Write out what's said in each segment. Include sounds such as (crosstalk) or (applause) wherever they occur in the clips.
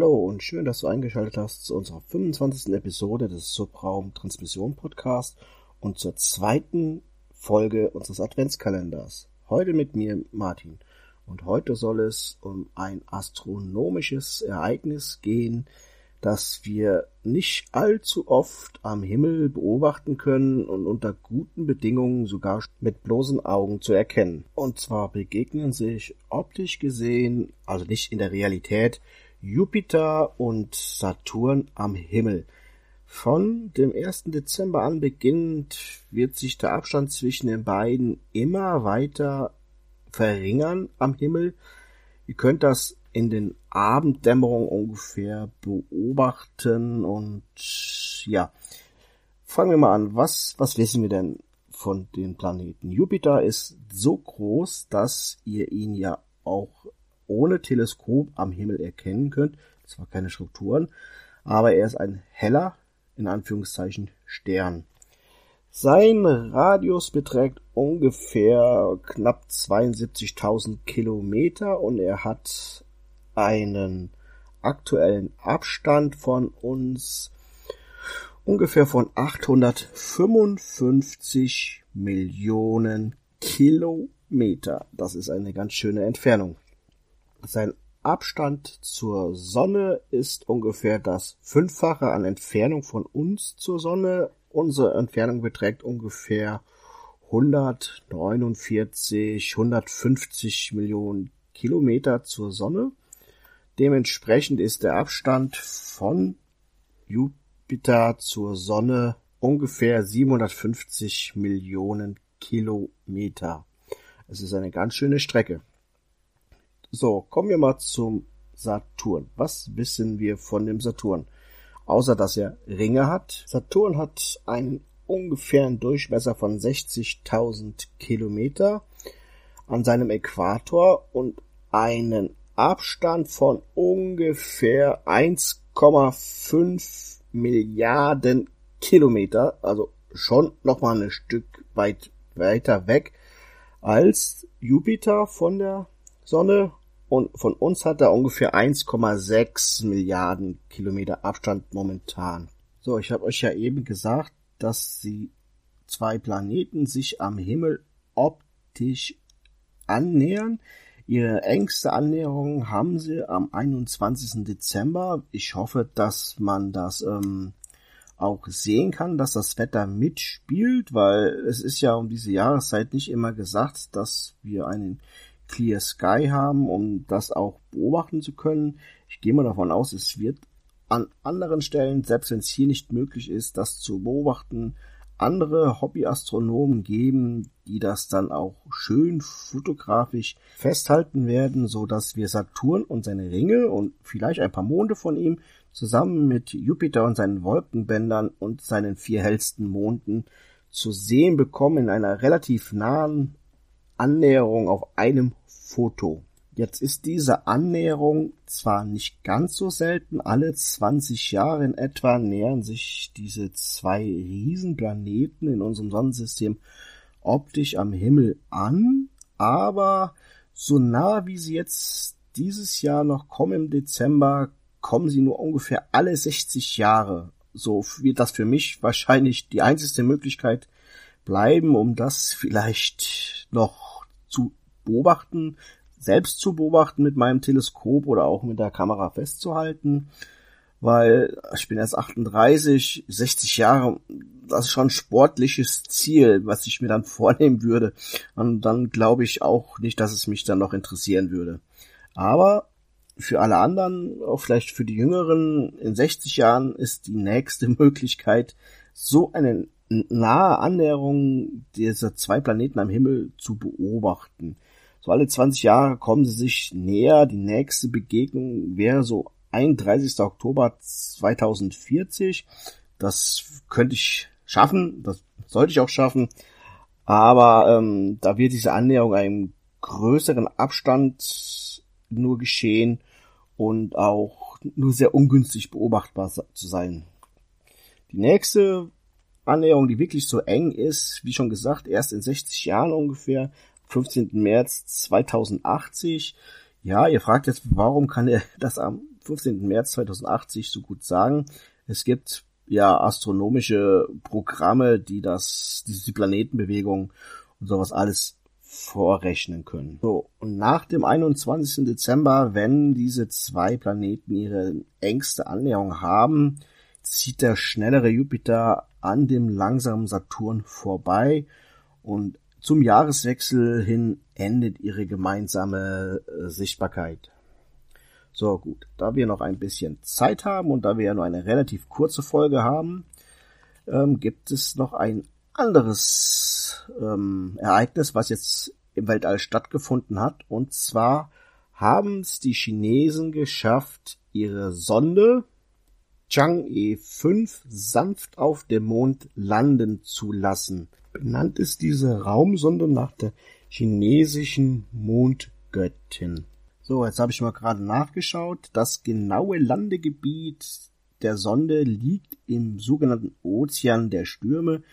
Hallo und schön, dass du eingeschaltet hast zu unserer 25. Episode des Subraum Transmission Podcast und zur zweiten Folge unseres Adventskalenders. Heute mit mir Martin und heute soll es um ein astronomisches Ereignis gehen, das wir nicht allzu oft am Himmel beobachten können und unter guten Bedingungen sogar mit bloßen Augen zu erkennen. Und zwar begegnen sich optisch gesehen, also nicht in der Realität, Jupiter und Saturn am Himmel. Von dem 1. Dezember an beginnend wird sich der Abstand zwischen den beiden immer weiter verringern am Himmel. Ihr könnt das in den Abenddämmerungen ungefähr beobachten und ja, fangen wir mal an. Was, was wissen wir denn von den Planeten? Jupiter ist so groß, dass ihr ihn ja auch ohne Teleskop am Himmel erkennen könnt. Zwar keine Strukturen, aber er ist ein heller, in Anführungszeichen, Stern. Sein Radius beträgt ungefähr knapp 72.000 Kilometer und er hat einen aktuellen Abstand von uns ungefähr von 855 Millionen Kilometer. Das ist eine ganz schöne Entfernung. Sein Abstand zur Sonne ist ungefähr das Fünffache an Entfernung von uns zur Sonne. Unsere Entfernung beträgt ungefähr 149, 150 Millionen Kilometer zur Sonne. Dementsprechend ist der Abstand von Jupiter zur Sonne ungefähr 750 Millionen Kilometer. Es ist eine ganz schöne Strecke. So, kommen wir mal zum Saturn. Was wissen wir von dem Saturn? Außer dass er Ringe hat. Saturn hat einen ungefähren Durchmesser von 60.000 Kilometer an seinem Äquator und einen Abstand von ungefähr 1,5 Milliarden Kilometer, also schon nochmal ein Stück weit weiter weg als Jupiter von der Sonne und von uns hat er ungefähr 1,6 Milliarden Kilometer Abstand momentan. So, ich habe euch ja eben gesagt, dass die zwei Planeten sich am Himmel optisch annähern. Ihre engste Annäherung haben sie am 21. Dezember. Ich hoffe, dass man das ähm, auch sehen kann, dass das Wetter mitspielt, weil es ist ja um diese Jahreszeit nicht immer gesagt, dass wir einen Clear Sky haben, um das auch beobachten zu können. Ich gehe mal davon aus, es wird an anderen Stellen, selbst wenn es hier nicht möglich ist, das zu beobachten, andere Hobbyastronomen geben, die das dann auch schön fotografisch festhalten werden, so dass wir Saturn und seine Ringe und vielleicht ein paar Monde von ihm zusammen mit Jupiter und seinen Wolkenbändern und seinen vier hellsten Monden zu sehen bekommen in einer relativ nahen Annäherung auf einem Foto. Jetzt ist diese Annäherung zwar nicht ganz so selten, alle 20 Jahre in etwa nähern sich diese zwei Riesenplaneten in unserem Sonnensystem optisch am Himmel an, aber so nah wie sie jetzt dieses Jahr noch kommen im Dezember, kommen sie nur ungefähr alle 60 Jahre. So wird das für mich wahrscheinlich die einzige Möglichkeit bleiben, um das vielleicht noch zu beobachten, selbst zu beobachten mit meinem Teleskop oder auch mit der Kamera festzuhalten, weil ich bin erst 38, 60 Jahre, das ist schon ein sportliches Ziel, was ich mir dann (laughs) vornehmen würde. Und dann glaube ich auch nicht, dass es mich dann noch interessieren würde. Aber für alle anderen, auch vielleicht für die Jüngeren, in 60 Jahren ist die nächste (laughs) Möglichkeit, so eine nahe Annäherung dieser zwei Planeten am Himmel zu beobachten. So alle 20 Jahre kommen sie sich näher. Die nächste Begegnung wäre so 31. Oktober 2040. Das könnte ich schaffen, das sollte ich auch schaffen. Aber ähm, da wird diese Annäherung einem größeren Abstand nur geschehen und auch nur sehr ungünstig beobachtbar zu sein. Die nächste Annäherung, die wirklich so eng ist, wie schon gesagt, erst in 60 Jahren ungefähr, 15. März 2080. Ja, ihr fragt jetzt, warum kann er (laughs) das am 15. März 2080 so gut sagen? Es gibt ja astronomische Programme, die das, diese Planetenbewegung und sowas alles vorrechnen können. So, und nach dem 21. Dezember, wenn diese zwei Planeten ihre engste Annäherung haben, zieht der schnellere Jupiter an dem langsamen Saturn vorbei und zum Jahreswechsel hin endet ihre gemeinsame äh, Sichtbarkeit. So gut, da wir noch ein bisschen Zeit haben und da wir ja nur eine relativ kurze Folge haben, ähm, gibt es noch ein anderes ähm, Ereignis, was jetzt im Weltall stattgefunden hat. Und zwar haben es die Chinesen geschafft, ihre Sonde Chang'e 5 sanft auf dem Mond landen zu lassen. Benannt ist diese Raumsonde nach der chinesischen Mondgöttin. So, jetzt habe ich mal gerade nachgeschaut. Das genaue Landegebiet der Sonde liegt im sogenannten Ozean der Stürme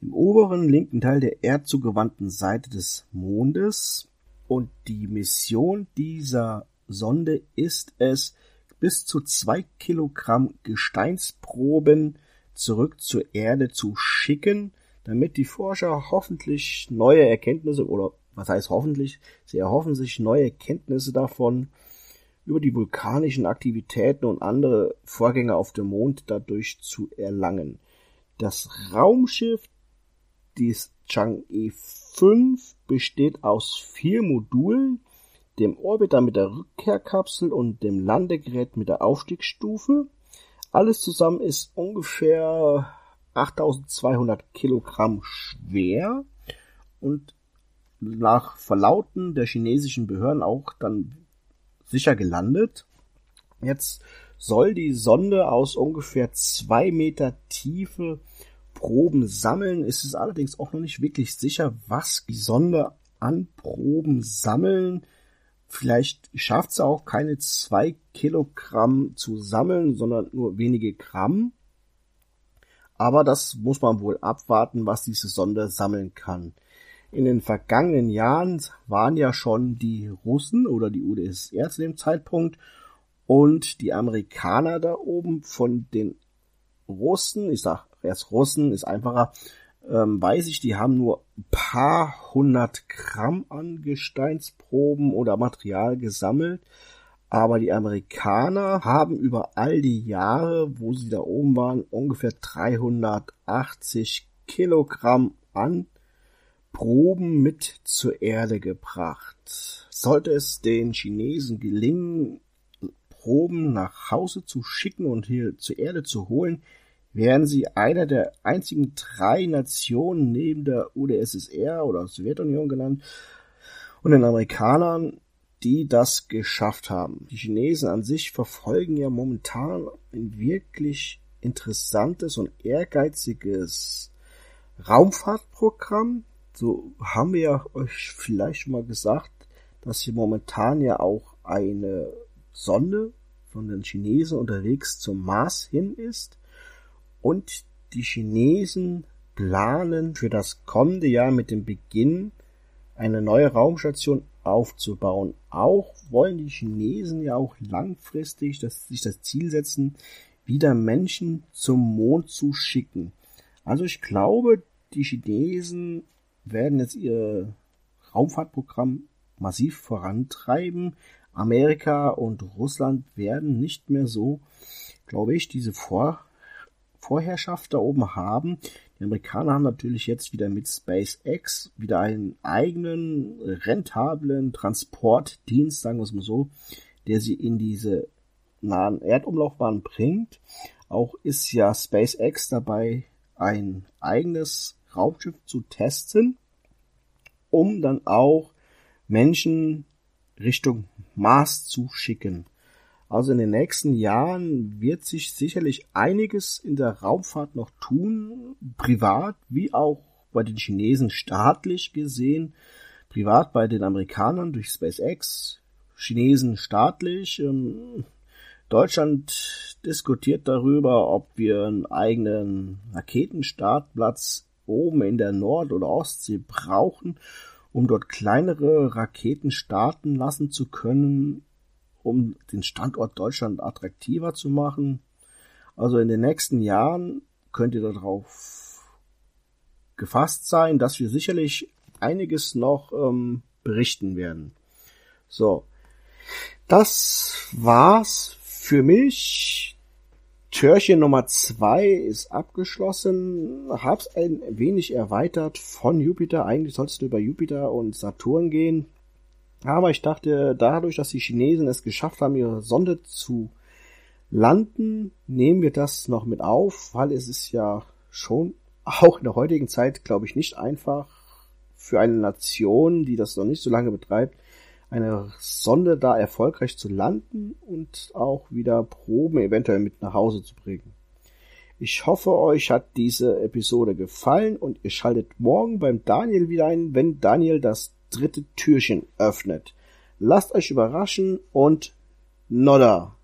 im oberen linken Teil der erdzugewandten Seite des Mondes. Und die Mission dieser Sonde ist es, bis zu zwei Kilogramm Gesteinsproben zurück zur Erde zu schicken, damit die Forscher hoffentlich neue Erkenntnisse oder was heißt hoffentlich, sie erhoffen sich neue Kenntnisse davon über die vulkanischen Aktivitäten und andere Vorgänge auf dem Mond dadurch zu erlangen. Das Raumschiff, dies Chang'e 5, besteht aus vier Modulen, dem Orbiter mit der Rückkehrkapsel und dem Landegerät mit der Aufstiegsstufe. Alles zusammen ist ungefähr 8200 Kilogramm schwer und nach Verlauten der chinesischen Behörden auch dann sicher gelandet. Jetzt soll die Sonde aus ungefähr zwei Meter Tiefe Proben sammeln. Es ist allerdings auch noch nicht wirklich sicher, was die Sonde an Proben sammeln Vielleicht schafft es auch keine zwei Kilogramm zu sammeln, sondern nur wenige Gramm. Aber das muss man wohl abwarten, was diese Sonde sammeln kann. In den vergangenen Jahren waren ja schon die Russen oder die UdSSR zu dem Zeitpunkt und die Amerikaner da oben von den Russen, ich sag erst Russen, ist einfacher, ähm, weiß ich, die haben nur paar hundert Gramm an Gesteinsproben oder Material gesammelt. Aber die Amerikaner haben über all die Jahre, wo sie da oben waren, ungefähr 380 Kilogramm an Proben mit zur Erde gebracht. Sollte es den Chinesen gelingen, Proben nach Hause zu schicken und hier zur Erde zu holen, wären sie einer der einzigen drei Nationen neben der UdSSR oder Sowjetunion genannt und den Amerikanern, die das geschafft haben. Die Chinesen an sich verfolgen ja momentan ein wirklich interessantes und ehrgeiziges Raumfahrtprogramm. So haben wir ja euch vielleicht schon mal gesagt, dass hier momentan ja auch eine Sonde von den Chinesen unterwegs zum Mars hin ist. Und die Chinesen planen für das kommende Jahr mit dem Beginn eine neue Raumstation aufzubauen. Auch wollen die Chinesen ja auch langfristig das, sich das Ziel setzen, wieder Menschen zum Mond zu schicken. Also ich glaube, die Chinesen werden jetzt ihr Raumfahrtprogramm massiv vorantreiben. Amerika und Russland werden nicht mehr so, glaube ich, diese Vor Vorherrschaft da oben haben. Die Amerikaner haben natürlich jetzt wieder mit SpaceX wieder einen eigenen rentablen Transportdienst, sagen wir es mal so, der sie in diese nahen Erdumlaufbahn bringt. Auch ist ja SpaceX dabei, ein eigenes Raumschiff zu testen, um dann auch Menschen Richtung Mars zu schicken. Also in den nächsten Jahren wird sich sicherlich einiges in der Raumfahrt noch tun, privat wie auch bei den Chinesen staatlich gesehen, privat bei den Amerikanern durch SpaceX, Chinesen staatlich. Ähm, Deutschland diskutiert darüber, ob wir einen eigenen Raketenstartplatz oben in der Nord- oder Ostsee brauchen, um dort kleinere Raketen starten lassen zu können, um den Standort Deutschland attraktiver zu machen. Also in den nächsten Jahren könnt ihr darauf gefasst sein, dass wir sicherlich einiges noch ähm, berichten werden. So, das war's für mich. Türchen Nummer zwei ist abgeschlossen. Hab's ein wenig erweitert von Jupiter. Eigentlich sollst du über Jupiter und Saturn gehen. Aber ich dachte, dadurch, dass die Chinesen es geschafft haben, ihre Sonde zu landen, nehmen wir das noch mit auf, weil es ist ja schon auch in der heutigen Zeit, glaube ich, nicht einfach für eine Nation, die das noch nicht so lange betreibt, eine Sonde da erfolgreich zu landen und auch wieder Proben eventuell mit nach Hause zu bringen. Ich hoffe, euch hat diese Episode gefallen und ihr schaltet morgen beim Daniel wieder ein, wenn Daniel das dritte Türchen öffnet. Lasst euch überraschen und Nodder!